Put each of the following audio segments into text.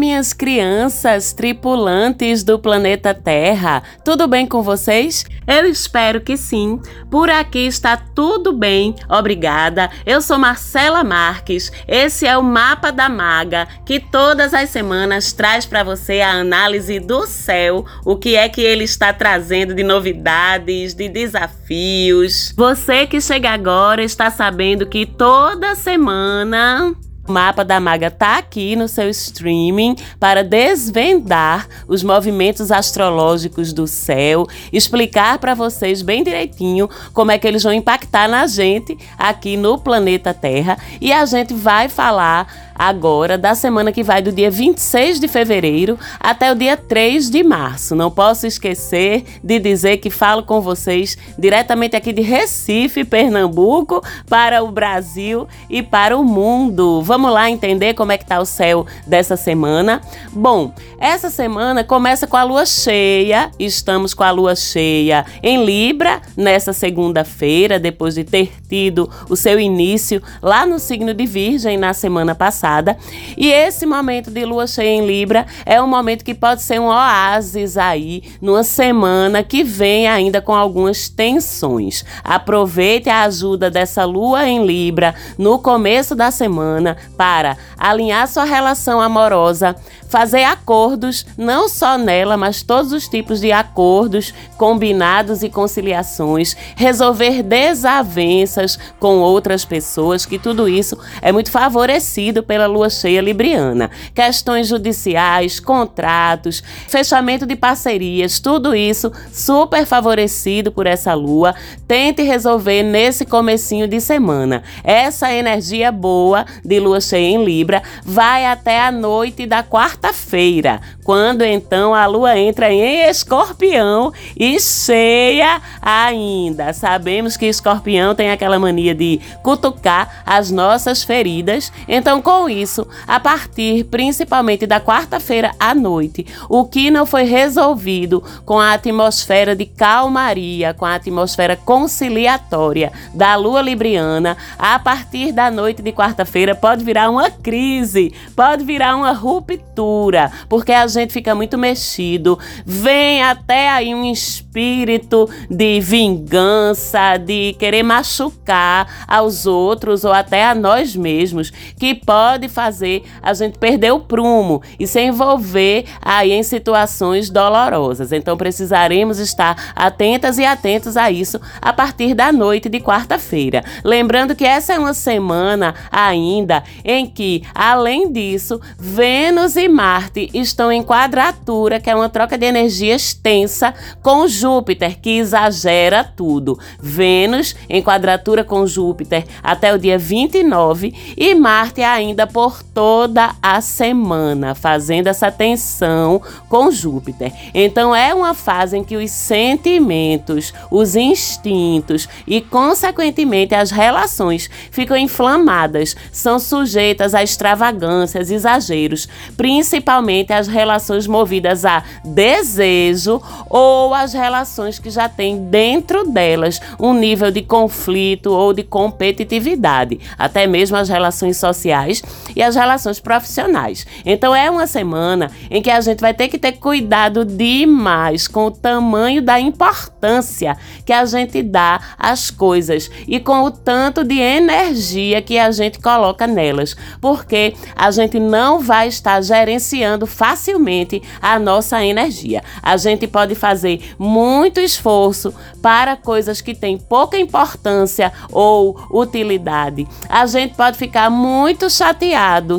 Minhas crianças tripulantes do planeta Terra. Tudo bem com vocês? Eu espero que sim. Por aqui está tudo bem, obrigada. Eu sou Marcela Marques. Esse é o Mapa da Maga, que todas as semanas traz para você a análise do céu, o que é que ele está trazendo de novidades, de desafios. Você que chega agora está sabendo que toda semana o mapa da maga está aqui no seu streaming para desvendar os movimentos astrológicos do céu, explicar para vocês bem direitinho como é que eles vão impactar na gente aqui no planeta Terra. E a gente vai falar agora da semana que vai do dia 26 de fevereiro até o dia 3 de março. Não posso esquecer de dizer que falo com vocês diretamente aqui de Recife, Pernambuco, para o Brasil e para o mundo. Vamos lá entender como é que tá o céu dessa semana? Bom, essa semana começa com a lua cheia. Estamos com a lua cheia em Libra nessa segunda-feira, depois de ter tido o seu início lá no signo de Virgem na semana passada passada. E esse momento de lua cheia em Libra é um momento que pode ser um oásis aí numa semana que vem ainda com algumas tensões. Aproveite a ajuda dessa lua em Libra no começo da semana para alinhar sua relação amorosa, fazer acordos, não só nela, mas todos os tipos de acordos, combinados e conciliações, resolver desavenças com outras pessoas, que tudo isso é muito favorecido pela lua cheia libriana. Questões judiciais, contratos, fechamento de parcerias, tudo isso super favorecido por essa lua. Tente resolver nesse comecinho de semana. Essa energia boa de lua cheia em Libra vai até a noite da quarta quarta-feira, quando então a lua entra em escorpião e cheia ainda. Sabemos que escorpião tem aquela mania de cutucar as nossas feridas, então com isso, a partir principalmente da quarta-feira à noite, o que não foi resolvido com a atmosfera de calmaria, com a atmosfera conciliatória da lua libriana, a partir da noite de quarta-feira pode virar uma crise, pode virar uma ruptura porque a gente fica muito mexido. Vem até aí um espírito de vingança, de querer machucar aos outros ou até a nós mesmos, que pode fazer a gente perder o prumo e se envolver aí em situações dolorosas. Então precisaremos estar atentas e atentos a isso a partir da noite de quarta-feira. Lembrando que essa é uma semana ainda em que, além disso, Vênus e Marte estão em quadratura, que é uma troca de energias tensa, com Júpiter, que exagera tudo. Vênus em quadratura com Júpiter até o dia 29 e Marte ainda por toda a semana, fazendo essa tensão com Júpiter. Então é uma fase em que os sentimentos, os instintos e, consequentemente, as relações ficam inflamadas, são sujeitas a extravagâncias, exageros, principalmente as relações movidas a desejo ou as relações que já têm dentro delas um nível de conflito ou de competitividade, até mesmo as relações sociais e as relações profissionais. Então é uma semana em que a gente vai ter que ter cuidado demais com o tamanho da importância que a gente dá às coisas e com o tanto de energia que a gente coloca nelas, porque a gente não vai estar gerenciando facilmente a nossa energia. A gente pode fazer muito esforço para coisas que têm pouca importância ou utilidade. A gente pode ficar muito chateado,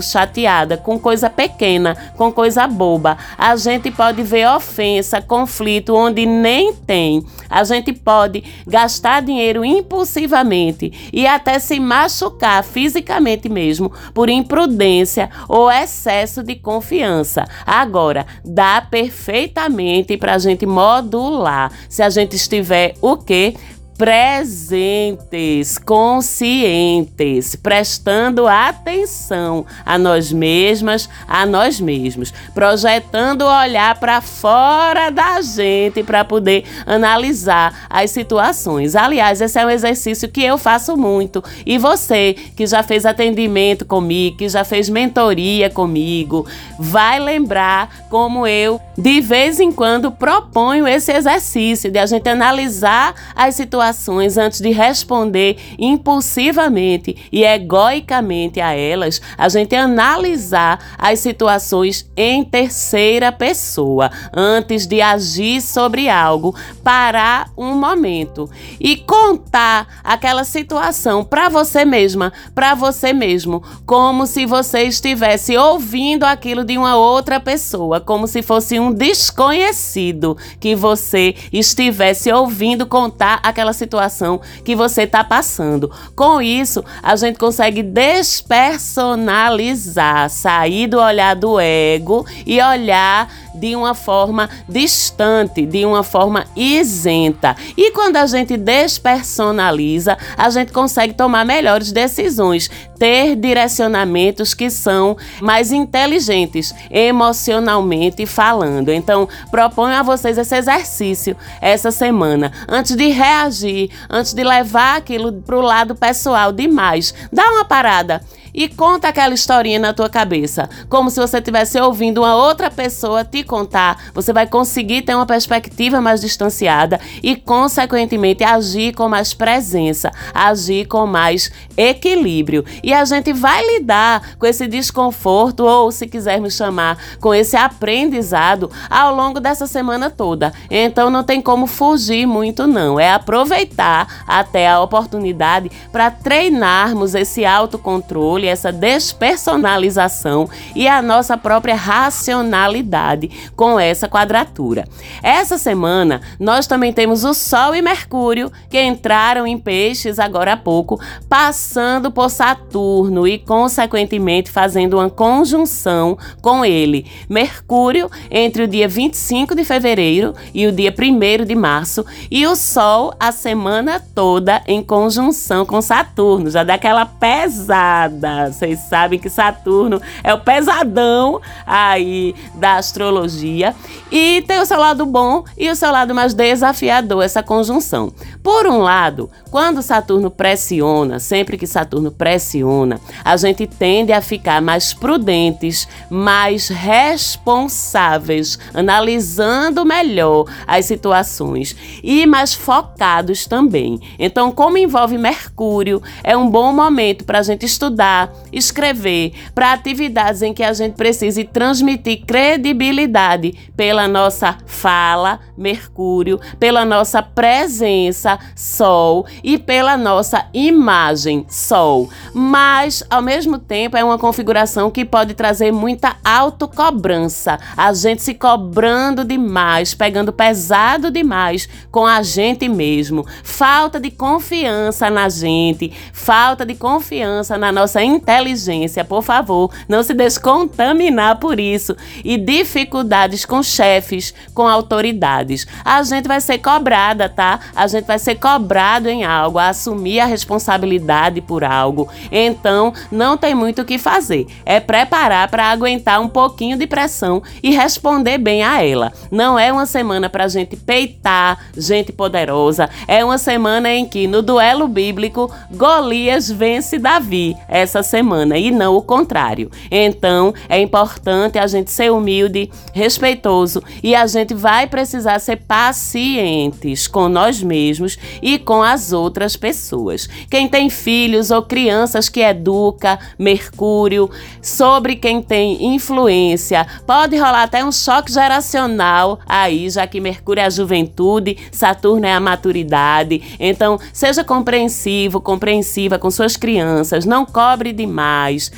chateada com coisa pequena, com coisa boba. A gente pode ver ofensa, conflito onde nem tem. A gente pode gastar dinheiro impulsivamente e até se machucar fisicamente mesmo por imprudência ou excesso de confiança confiança. Agora, dá perfeitamente para a gente modular se a gente estiver o quê? Presentes, conscientes, prestando atenção a nós mesmas, a nós mesmos, projetando o olhar para fora da gente para poder analisar as situações. Aliás, esse é um exercício que eu faço muito e você que já fez atendimento comigo, que já fez mentoria comigo, vai lembrar como eu de vez em quando proponho esse exercício de a gente analisar as situações situações antes de responder impulsivamente e egoicamente a elas, a gente analisar as situações em terceira pessoa antes de agir sobre algo, parar um momento e contar aquela situação para você mesma, para você mesmo, como se você estivesse ouvindo aquilo de uma outra pessoa, como se fosse um desconhecido que você estivesse ouvindo contar aquela situação que você está passando. Com isso, a gente consegue despersonalizar, sair do olhar do ego e olhar de uma forma distante, de uma forma isenta. E quando a gente despersonaliza, a gente consegue tomar melhores decisões, ter direcionamentos que são mais inteligentes, emocionalmente falando. Então, proponho a vocês esse exercício essa semana. Antes de reagir, antes de levar aquilo para o lado pessoal demais, dá uma parada e conta aquela historinha na tua cabeça, como se você estivesse ouvindo uma outra pessoa te contar. Você vai conseguir ter uma perspectiva mais distanciada e, consequentemente, agir com mais presença, agir com mais equilíbrio. E a gente vai lidar com esse desconforto, ou se quisermos chamar, com esse aprendizado ao longo dessa semana toda. Então não tem como fugir muito, não. É aproveitar até a oportunidade para treinarmos esse autocontrole essa despersonalização e a nossa própria racionalidade com essa quadratura. Essa semana nós também temos o Sol e Mercúrio que entraram em Peixes agora há pouco, passando por Saturno e consequentemente fazendo uma conjunção com ele. Mercúrio entre o dia 25 de fevereiro e o dia 1 de março e o Sol a semana toda em conjunção com Saturno, já dá aquela pesada vocês sabem que Saturno é o pesadão aí da astrologia. E tem o seu lado bom e o seu lado mais desafiador, essa conjunção. Por um lado, quando Saturno pressiona, sempre que Saturno pressiona, a gente tende a ficar mais prudentes, mais responsáveis, analisando melhor as situações e mais focados também. Então, como envolve Mercúrio, é um bom momento para a gente estudar escrever, para atividades em que a gente precise transmitir credibilidade pela nossa fala, Mercúrio, pela nossa presença, Sol, e pela nossa imagem, Sol. Mas, ao mesmo tempo, é uma configuração que pode trazer muita autocobrança, a gente se cobrando demais, pegando pesado demais com a gente mesmo, falta de confiança na gente, falta de confiança na nossa inteligência, por favor, não se descontaminar por isso. E dificuldades com chefes, com autoridades. A gente vai ser cobrada, tá? A gente vai ser cobrado em algo, a assumir a responsabilidade por algo. Então, não tem muito o que fazer. É preparar para aguentar um pouquinho de pressão e responder bem a ela. Não é uma semana para gente peitar gente poderosa. É uma semana em que, no duelo bíblico, Golias vence Davi. Essa semana e não o contrário. Então, é importante a gente ser humilde, respeitoso e a gente vai precisar ser pacientes com nós mesmos e com as outras pessoas. Quem tem filhos ou crianças que educa, Mercúrio, sobre quem tem influência, pode rolar até um choque geracional aí, já que Mercúrio é a juventude, Saturno é a maturidade. Então, seja compreensivo, compreensiva com suas crianças, não cobre demais.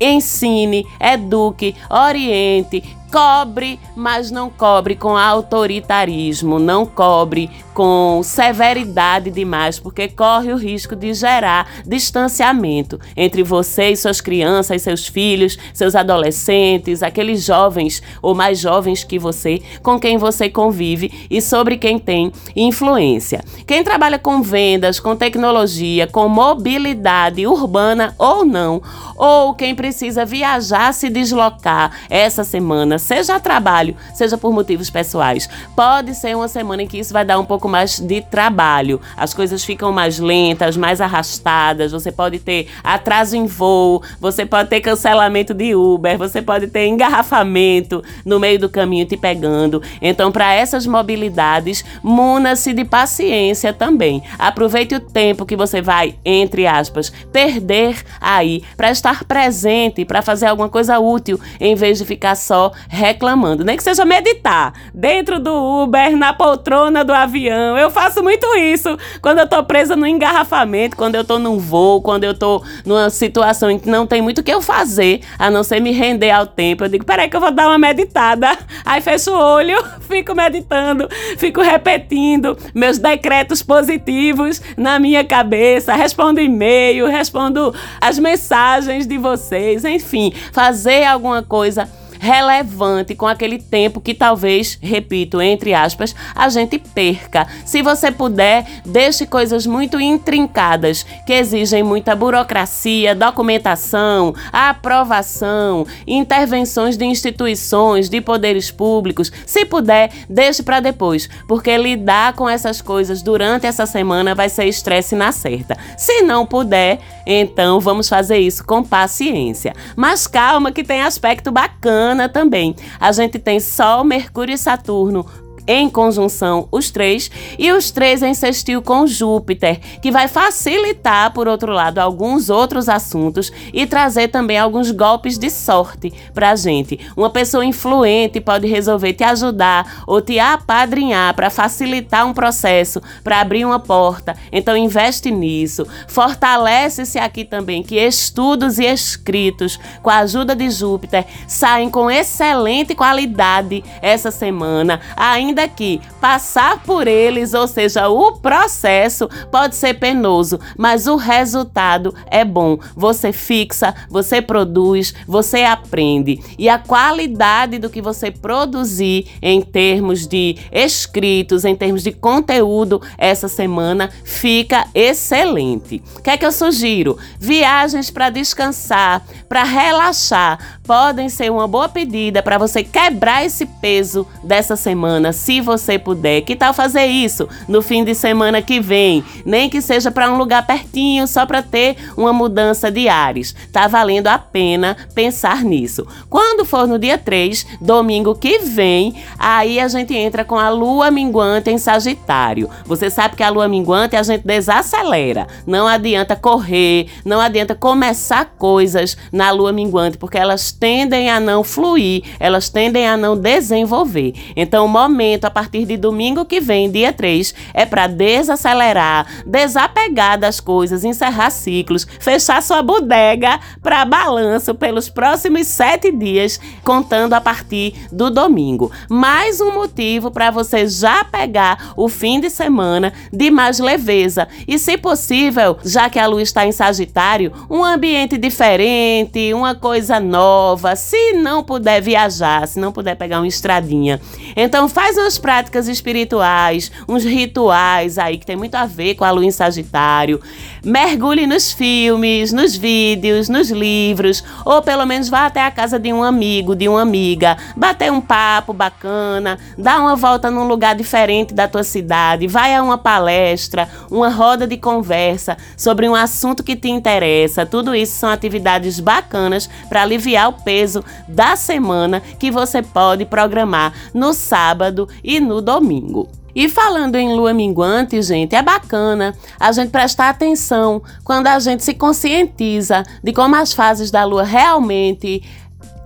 Ensine, eduque, oriente, Cobre, mas não cobre com autoritarismo, não cobre com severidade demais, porque corre o risco de gerar distanciamento entre você e suas crianças, seus filhos, seus adolescentes, aqueles jovens ou mais jovens que você, com quem você convive e sobre quem tem influência. Quem trabalha com vendas, com tecnologia, com mobilidade urbana ou não, ou quem precisa viajar, se deslocar essa semana, seja a trabalho, seja por motivos pessoais, pode ser uma semana em que isso vai dar um pouco mais de trabalho. As coisas ficam mais lentas, mais arrastadas. Você pode ter atraso em voo, você pode ter cancelamento de Uber, você pode ter engarrafamento no meio do caminho te pegando. Então, para essas mobilidades, muna-se de paciência também. Aproveite o tempo que você vai, entre aspas, perder aí para estar presente, para fazer alguma coisa útil, em vez de ficar só reclamando. Nem que seja meditar dentro do Uber, na poltrona do avião. Eu faço muito isso quando eu tô presa no engarrafamento, quando eu tô num voo, quando eu tô numa situação em que não tem muito o que eu fazer, a não ser me render ao tempo. Eu digo, peraí que eu vou dar uma meditada. Aí fecho o olho, fico meditando, fico repetindo meus decretos positivos na minha cabeça, respondo e-mail, respondo as mensagens de vocês, enfim, fazer alguma coisa relevante com aquele tempo que talvez, repito, entre aspas, a gente perca. Se você puder, deixe coisas muito intrincadas que exigem muita burocracia, documentação, aprovação, intervenções de instituições, de poderes públicos. Se puder, deixe para depois, porque lidar com essas coisas durante essa semana vai ser estresse na certa. Se não puder, então vamos fazer isso com paciência. Mas calma que tem aspecto bacana também. A gente tem Sol, Mercúrio e Saturno em conjunção os três e os três em sextil com Júpiter, que vai facilitar, por outro lado, alguns outros assuntos e trazer também alguns golpes de sorte pra gente. Uma pessoa influente pode resolver te ajudar ou te apadrinhar para facilitar um processo, para abrir uma porta. Então investe nisso. Fortalece-se aqui também que estudos e escritos com a ajuda de Júpiter saem com excelente qualidade essa semana. Ainda ainda que passar por eles, ou seja, o processo pode ser penoso, mas o resultado é bom. Você fixa, você produz, você aprende. E a qualidade do que você produzir em termos de escritos, em termos de conteúdo essa semana fica excelente. O que é que eu sugiro? Viagens para descansar, para relaxar, podem ser uma boa pedida para você quebrar esse peso dessa semana se você puder. Que tal fazer isso no fim de semana que vem? Nem que seja para um lugar pertinho, só para ter uma mudança de ares. Tá valendo a pena pensar nisso. Quando for no dia 3, domingo que vem, aí a gente entra com a lua minguante em Sagitário. Você sabe que a lua minguante a gente desacelera. Não adianta correr, não adianta começar coisas na lua minguante, porque elas tendem a não fluir, elas tendem a não desenvolver. Então, o momento a partir de domingo que vem, dia 3, é para desacelerar, desapegar das coisas, encerrar ciclos, fechar sua bodega para balanço pelos próximos sete dias, contando a partir do domingo. Mais um motivo para você já pegar o fim de semana de mais leveza. E, se possível, já que a lua está em Sagitário, um ambiente diferente, uma coisa nova. Se não puder viajar, se não puder pegar uma estradinha, então faz umas práticas espirituais, uns rituais aí que tem muito a ver com a lua em Sagitário. Mergulhe nos filmes, nos vídeos, nos livros, ou pelo menos vá até a casa de um amigo, de uma amiga, bater um papo bacana, dar uma volta num lugar diferente da tua cidade, vai a uma palestra, uma roda de conversa sobre um assunto que te interessa. Tudo isso são atividades bacanas para aliviar peso da semana que você pode programar no sábado e no domingo. E falando em lua minguante, gente, é bacana a gente prestar atenção quando a gente se conscientiza de como as fases da lua realmente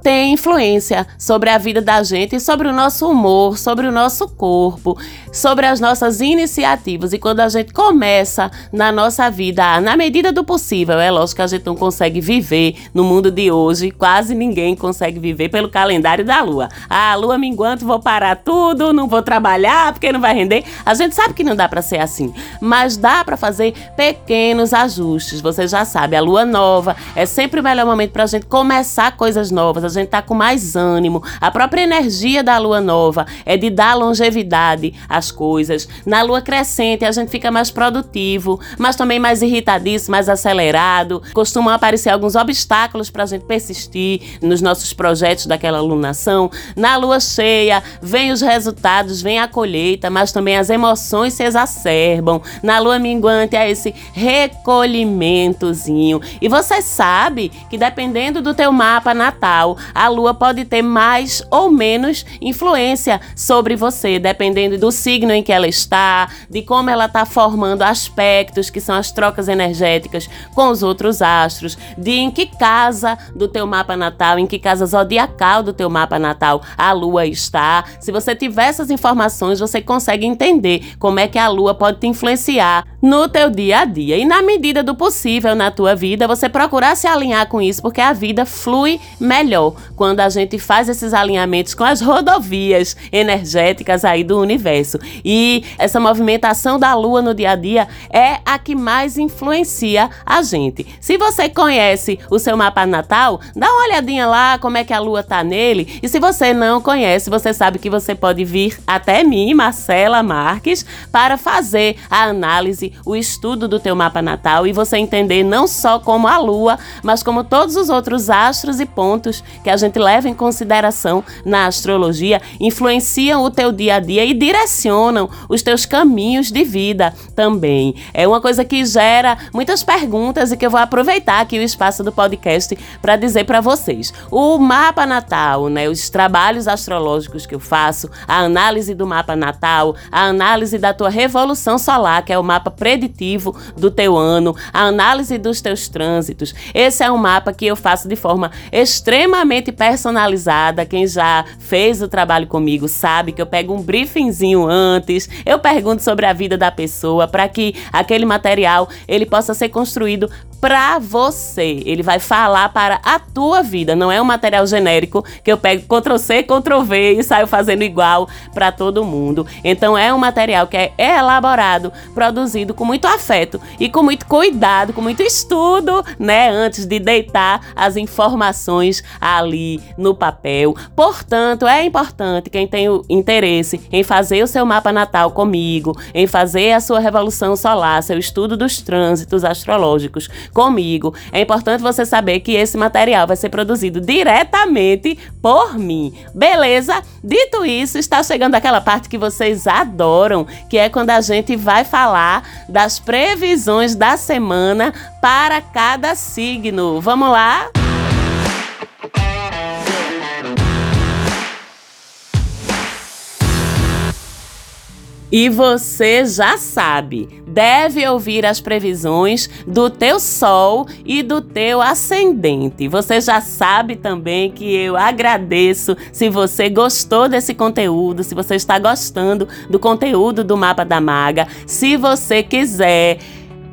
tem influência sobre a vida da gente, sobre o nosso humor, sobre o nosso corpo, sobre as nossas iniciativas. E quando a gente começa na nossa vida, na medida do possível, é lógico que a gente não consegue viver no mundo de hoje, quase ninguém consegue viver pelo calendário da lua. Ah, lua minguante, vou parar tudo, não vou trabalhar porque não vai render. A gente sabe que não dá para ser assim, mas dá para fazer pequenos ajustes. Você já sabe, a lua nova é sempre o melhor momento para a gente começar coisas novas gente tá com mais ânimo. A própria energia da lua nova é de dar longevidade às coisas. Na lua crescente, a gente fica mais produtivo, mas também mais irritadíssimo, mais acelerado. Costumam aparecer alguns obstáculos para a gente persistir nos nossos projetos daquela lunação. Na lua cheia, vem os resultados, vem a colheita, mas também as emoções se exacerbam. Na lua minguante, é esse recolhimentozinho. E você sabe que dependendo do teu mapa natal, a lua pode ter mais ou menos influência sobre você, dependendo do signo em que ela está, de como ela está formando aspectos, que são as trocas energéticas com os outros astros, de em que casa do teu mapa natal, em que casa zodiacal do teu mapa natal a lua está. Se você tiver essas informações, você consegue entender como é que a lua pode te influenciar no teu dia a dia. E na medida do possível na tua vida, você procurar se alinhar com isso, porque a vida flui melhor quando a gente faz esses alinhamentos com as rodovias energéticas aí do universo. E essa movimentação da lua no dia a dia é a que mais influencia a gente. Se você conhece o seu mapa natal, dá uma olhadinha lá como é que a lua tá nele. E se você não conhece, você sabe que você pode vir até mim, Marcela Marques, para fazer a análise, o estudo do teu mapa natal e você entender não só como a lua, mas como todos os outros astros e pontos que a gente leva em consideração na astrologia influenciam o teu dia a dia e direcionam os teus caminhos de vida também. É uma coisa que gera muitas perguntas e que eu vou aproveitar aqui o espaço do podcast para dizer para vocês. O mapa natal, né, os trabalhos astrológicos que eu faço, a análise do mapa natal, a análise da tua revolução solar, que é o mapa preditivo do teu ano, a análise dos teus trânsitos. Esse é um mapa que eu faço de forma extremamente personalizada. Quem já fez o trabalho comigo sabe que eu pego um briefingzinho antes, eu pergunto sobre a vida da pessoa para que aquele material ele possa ser construído para você. Ele vai falar para a tua vida. Não é um material genérico que eu pego Ctrl C, Ctrl V e saio fazendo igual para todo mundo. Então é um material que é elaborado, produzido com muito afeto e com muito cuidado, com muito estudo, né, antes de deitar as informações ali no papel. Portanto, é importante quem tem o interesse em fazer o seu mapa natal comigo, em fazer a sua revolução solar, seu estudo dos trânsitos astrológicos comigo. É importante você saber que esse material vai ser produzido diretamente por mim. Beleza? Dito isso, está chegando aquela parte que vocês adoram, que é quando a gente vai falar das previsões da semana para cada signo. Vamos lá? E você já sabe, deve ouvir as previsões do teu sol e do teu ascendente. Você já sabe também que eu agradeço se você gostou desse conteúdo, se você está gostando do conteúdo do Mapa da Maga. Se você quiser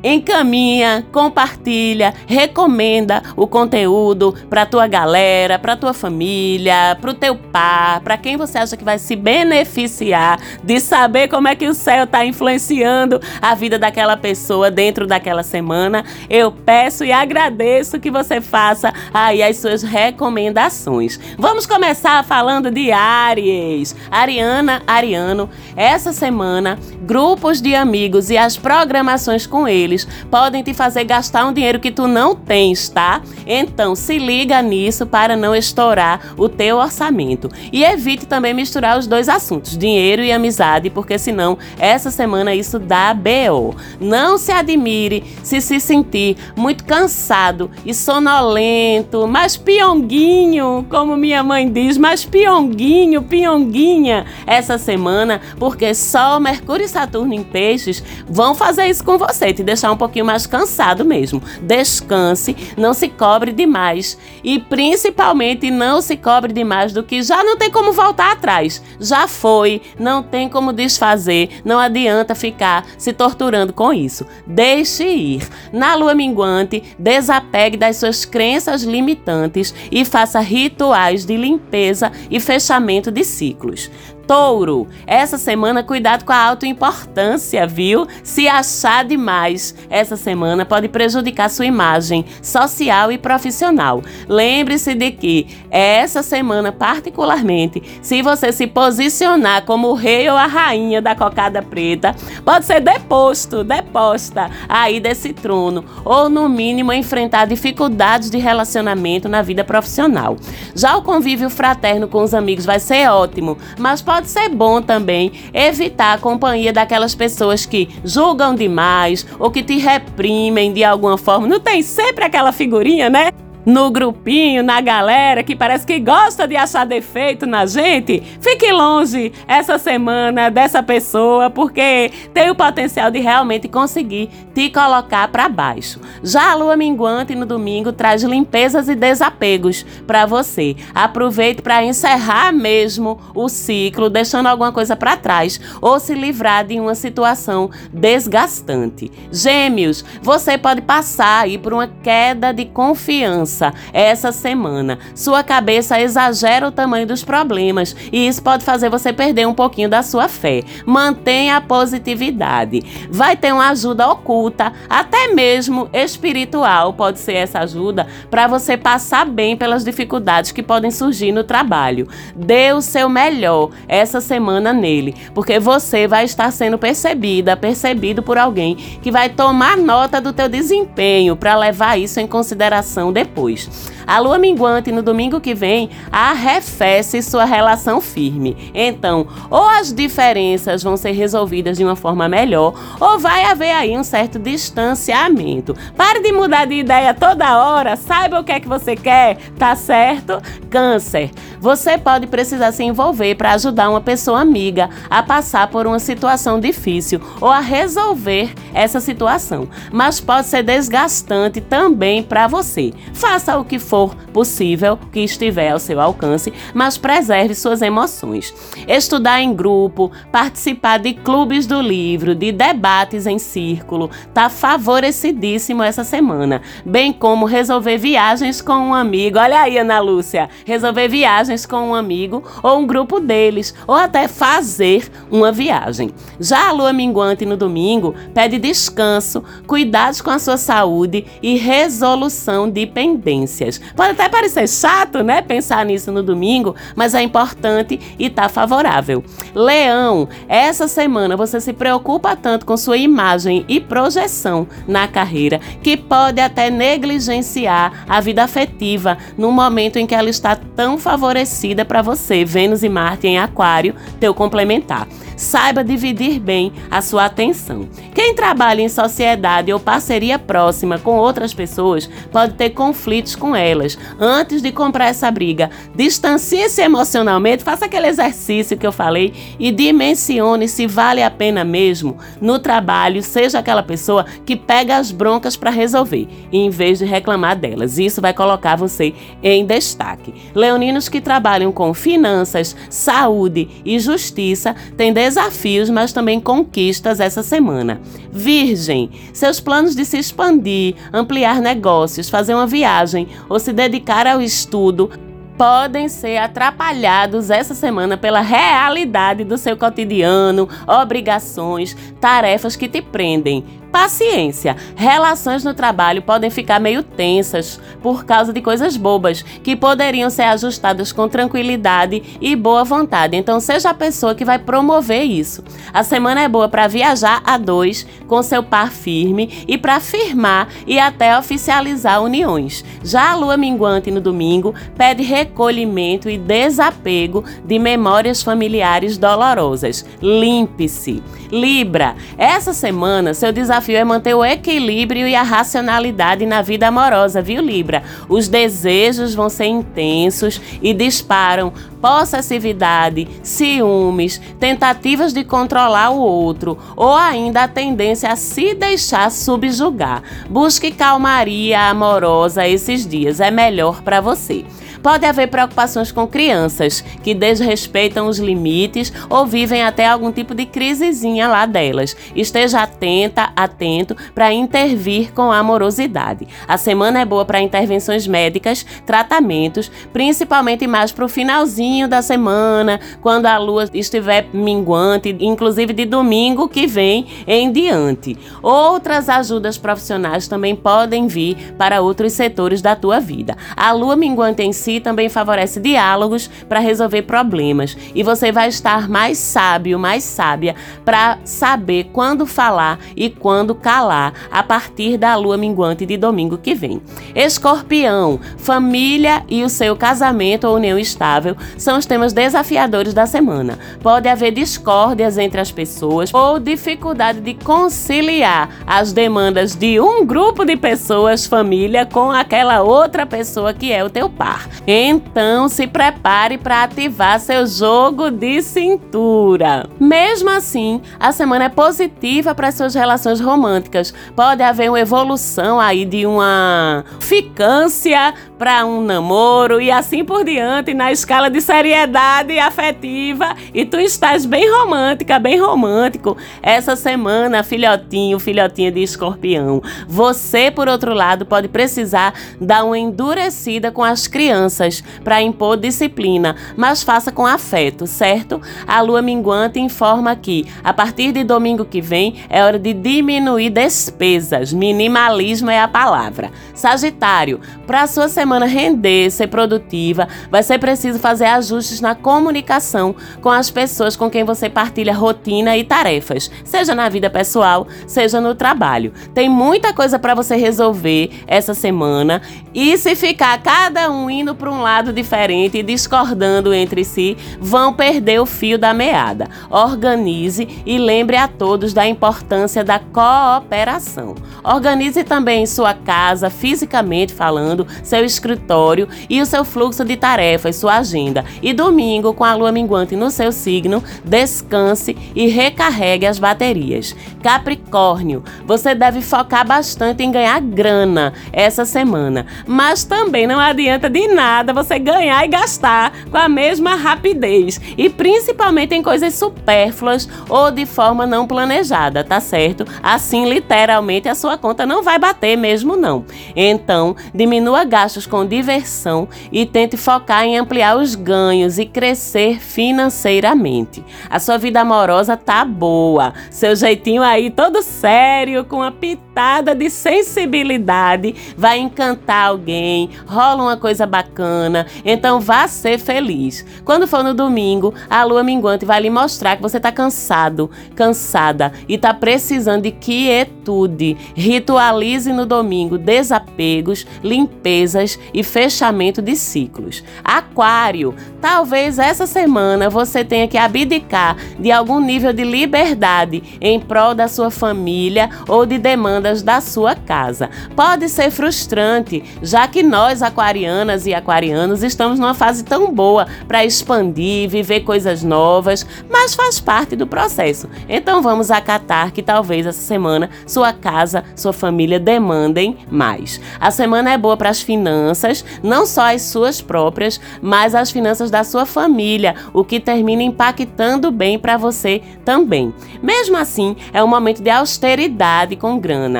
encaminha, compartilha, recomenda o conteúdo para tua galera, para tua família, para o teu par, para quem você acha que vai se beneficiar de saber como é que o céu está influenciando a vida daquela pessoa dentro daquela semana. Eu peço e agradeço que você faça aí as suas recomendações. Vamos começar falando de Aries. Ariana, Ariano, essa semana, grupos de amigos e as programações com eles podem te fazer gastar um dinheiro que tu não tens, tá? Então se liga nisso para não estourar o teu orçamento. E evite também misturar os dois assuntos, dinheiro e amizade, porque senão essa semana isso dá BO. Não se admire se se sentir muito cansado e sonolento, mas pionguinho, como minha mãe diz, mas pionguinho, pionguinha essa semana, porque Sol, Mercúrio e Saturno em Peixes vão fazer isso com você, te deixar um pouquinho mais cansado mesmo. Descanse, não se cobre demais e principalmente não se cobre demais do que já não tem como voltar atrás. Já foi, não tem como desfazer, não adianta ficar se torturando com isso. Deixe ir. Na lua minguante, desapegue das suas crenças limitantes e faça rituais de limpeza e fechamento de ciclos. Touro, essa semana cuidado com a autoimportância, viu? Se achar demais essa semana pode prejudicar sua imagem social e profissional. Lembre-se de que essa semana, particularmente, se você se posicionar como o rei ou a rainha da cocada preta, pode ser deposto, deposta aí desse trono, ou no mínimo enfrentar dificuldades de relacionamento na vida profissional. Já o convívio fraterno com os amigos vai ser ótimo, mas pode pode ser bom também evitar a companhia daquelas pessoas que julgam demais ou que te reprimem de alguma forma. Não tem sempre aquela figurinha, né? No grupinho, na galera que parece que gosta de achar defeito na gente, fique longe essa semana dessa pessoa, porque tem o potencial de realmente conseguir te colocar para baixo. Já a lua minguante no domingo traz limpezas e desapegos para você. Aproveite para encerrar mesmo o ciclo, deixando alguma coisa para trás ou se livrar de uma situação desgastante. Gêmeos, você pode passar aí por uma queda de confiança essa semana. Sua cabeça exagera o tamanho dos problemas e isso pode fazer você perder um pouquinho da sua fé. Mantenha a positividade. Vai ter uma ajuda oculta, até mesmo espiritual, pode ser essa ajuda para você passar bem pelas dificuldades que podem surgir no trabalho. Dê o seu melhor essa semana nele, porque você vai estar sendo percebida, percebido por alguém que vai tomar nota do teu desempenho para levar isso em consideração depois depois. A lua minguante no domingo que vem arrefece sua relação firme. Então, ou as diferenças vão ser resolvidas de uma forma melhor, ou vai haver aí um certo distanciamento. Pare de mudar de ideia toda hora, saiba o que é que você quer, tá certo? Câncer. Você pode precisar se envolver para ajudar uma pessoa amiga a passar por uma situação difícil ou a resolver essa situação, mas pode ser desgastante também para você. Faça o que for possível, que estiver ao seu alcance, mas preserve suas emoções. Estudar em grupo, participar de clubes do livro, de debates em círculo, tá favorecidíssimo essa semana, bem como resolver viagens com um amigo. Olha aí, Ana Lúcia, resolver viagens com um amigo ou um grupo deles, ou até fazer uma viagem. Já a lua minguante no domingo pede descanso, cuidados com a sua saúde e resolução de pendências. Pode até parecer chato, né, pensar nisso no domingo, mas é importante e tá favorável. Leão, essa semana você se preocupa tanto com sua imagem e projeção na carreira que pode até negligenciar a vida afetiva no momento em que ela está tão favorecida para você. Vênus e Marte em Aquário, teu complementar. Saiba dividir bem a sua atenção. Quem trabalha em sociedade ou parceria próxima com outras pessoas pode ter conflitos com elas. Antes de comprar essa briga, distancie-se emocionalmente, faça aquele exercício que eu falei e dimensione se vale a pena mesmo no trabalho, seja aquela pessoa que pega as broncas para resolver, em vez de reclamar delas. Isso vai colocar você em destaque. Leoninos que trabalham com finanças, saúde e justiça têm desafios, mas também conquistas essa semana. Virgem, seus planos de se expandir, ampliar negócios, fazer uma viagem ou se dedicar ao estudo podem ser atrapalhados essa semana pela realidade do seu cotidiano, obrigações, tarefas que te prendem. Paciência. Relações no trabalho podem ficar meio tensas por causa de coisas bobas que poderiam ser ajustadas com tranquilidade e boa vontade. Então, seja a pessoa que vai promover isso. A semana é boa para viajar a dois com seu par firme e para firmar e até oficializar uniões. Já a lua minguante no domingo pede recolhimento e desapego de memórias familiares dolorosas. Limpe-se. Libra, essa semana seu desafio desafio é manter o equilíbrio e a racionalidade na vida amorosa, viu, Libra? Os desejos vão ser intensos e disparam possessividade, ciúmes, tentativas de controlar o outro ou ainda a tendência a se deixar subjugar. Busque calmaria amorosa esses dias, é melhor para você. Pode haver preocupações com crianças que desrespeitam os limites ou vivem até algum tipo de crisezinha lá delas. Esteja atenta, atento para intervir com amorosidade. A semana é boa para intervenções médicas, tratamentos, principalmente mais para o finalzinho da semana, quando a lua estiver minguante, inclusive de domingo que vem em diante. Outras ajudas profissionais também podem vir para outros setores da tua vida. A lua minguante em si também favorece diálogos para resolver problemas e você vai estar mais sábio, mais sábia para saber quando falar e quando calar a partir da lua minguante de domingo que vem. Escorpião, família e o seu casamento ou união estável são os temas desafiadores da semana. Pode haver discórdias entre as pessoas ou dificuldade de conciliar as demandas de um grupo de pessoas, família, com aquela outra pessoa que é o teu par. Então se prepare para ativar seu jogo de cintura. Mesmo assim, a semana é positiva para suas relações românticas. Pode haver uma evolução aí de uma ficância para um namoro e assim por diante na escala de seriedade afetiva e tu estás bem romântica, bem romântico essa semana, filhotinho, filhotinha de escorpião. Você, por outro lado, pode precisar dar uma endurecida com as crianças para impor disciplina, mas faça com afeto, certo? A lua minguante informa que a partir de domingo que vem é hora de diminuir despesas. Minimalismo é a palavra. Sagitário, para sua semana semana render, ser produtiva, vai ser preciso fazer ajustes na comunicação com as pessoas com quem você partilha rotina e tarefas, seja na vida pessoal, seja no trabalho. Tem muita coisa para você resolver essa semana e se ficar cada um indo para um lado diferente e discordando entre si, vão perder o fio da meada. Organize e lembre a todos da importância da cooperação. Organize também sua casa, fisicamente falando, seu escritório e o seu fluxo de tarefas, sua agenda. E domingo, com a lua minguante no seu signo, descanse e recarregue as baterias. Capricórnio, você deve focar bastante em ganhar grana essa semana, mas também não adianta de nada você ganhar e gastar com a mesma rapidez e principalmente em coisas supérfluas ou de forma não planejada, tá certo? Assim, literalmente, a sua conta não vai bater mesmo não. Então, diminua gastos com diversão e tente focar em ampliar os ganhos e crescer financeiramente. A sua vida amorosa tá boa, seu jeitinho aí todo sério, com uma pitada de sensibilidade, vai encantar alguém, rola uma coisa bacana, então vá ser feliz. Quando for no domingo, a lua minguante vai lhe mostrar que você tá cansado, cansada e tá precisando de quietude. Ritualize no domingo desapegos, limpezas e fechamento de ciclos. Aquário, talvez essa semana você tenha que abdicar de algum nível de liberdade em prol da sua família ou de demandas da sua casa. Pode ser frustrante, já que nós, aquarianas e aquarianos, estamos numa fase tão boa para expandir, viver coisas novas, mas faz parte do processo. Então vamos acatar que talvez essa semana sua casa, sua família demandem mais. A semana é boa para as finanças não só as suas próprias, mas as finanças da sua família, o que termina impactando bem para você também. Mesmo assim, é um momento de austeridade com grana,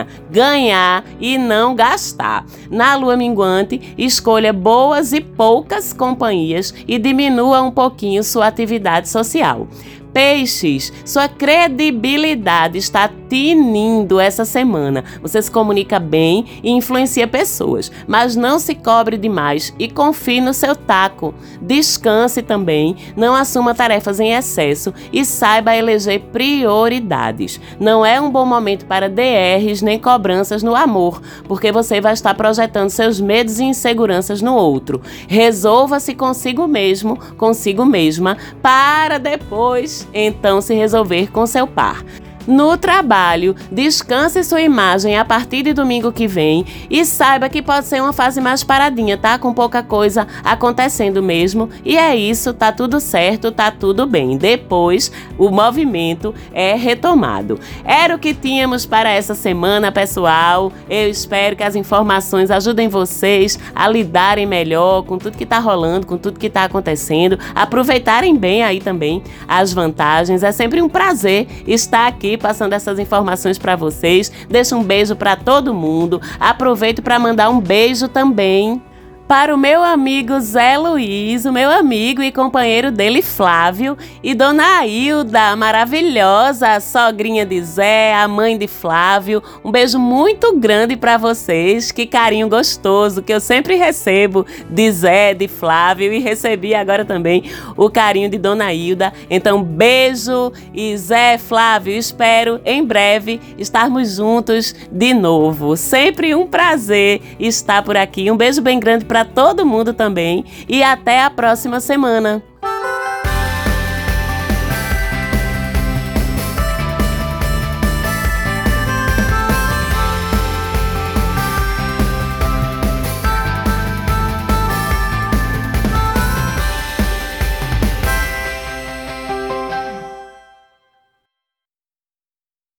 ganhar e não gastar. Na lua minguante, escolha boas e poucas companhias e diminua um pouquinho sua atividade social. Peixes, sua credibilidade está tinindo essa semana. Você se comunica bem e influencia pessoas, mas não se cobre demais e confie no seu taco. Descanse também, não assuma tarefas em excesso e saiba eleger prioridades. Não é um bom momento para DRs nem cobranças no amor, porque você vai estar projetando seus medos e inseguranças no outro. Resolva-se consigo mesmo, consigo mesma, para depois então se resolver com seu par. No trabalho. Descanse sua imagem a partir de domingo que vem e saiba que pode ser uma fase mais paradinha, tá? Com pouca coisa acontecendo mesmo. E é isso, tá tudo certo, tá tudo bem. Depois, o movimento é retomado. Era o que tínhamos para essa semana, pessoal. Eu espero que as informações ajudem vocês a lidarem melhor com tudo que tá rolando, com tudo que tá acontecendo, aproveitarem bem aí também as vantagens. É sempre um prazer estar aqui passando essas informações para vocês. Deixo um beijo para todo mundo. Aproveito para mandar um beijo também para o meu amigo Zé Luiz, o meu amigo e companheiro dele Flávio, e Dona Hilda, maravilhosa, sogrinha de Zé, a mãe de Flávio. Um beijo muito grande para vocês, que carinho gostoso que eu sempre recebo de Zé, de Flávio e recebi agora também o carinho de Dona Hilda. Então, beijo e Zé, Flávio, espero em breve estarmos juntos de novo. Sempre um prazer estar por aqui. Um beijo bem grande para todo mundo também e até a próxima semana.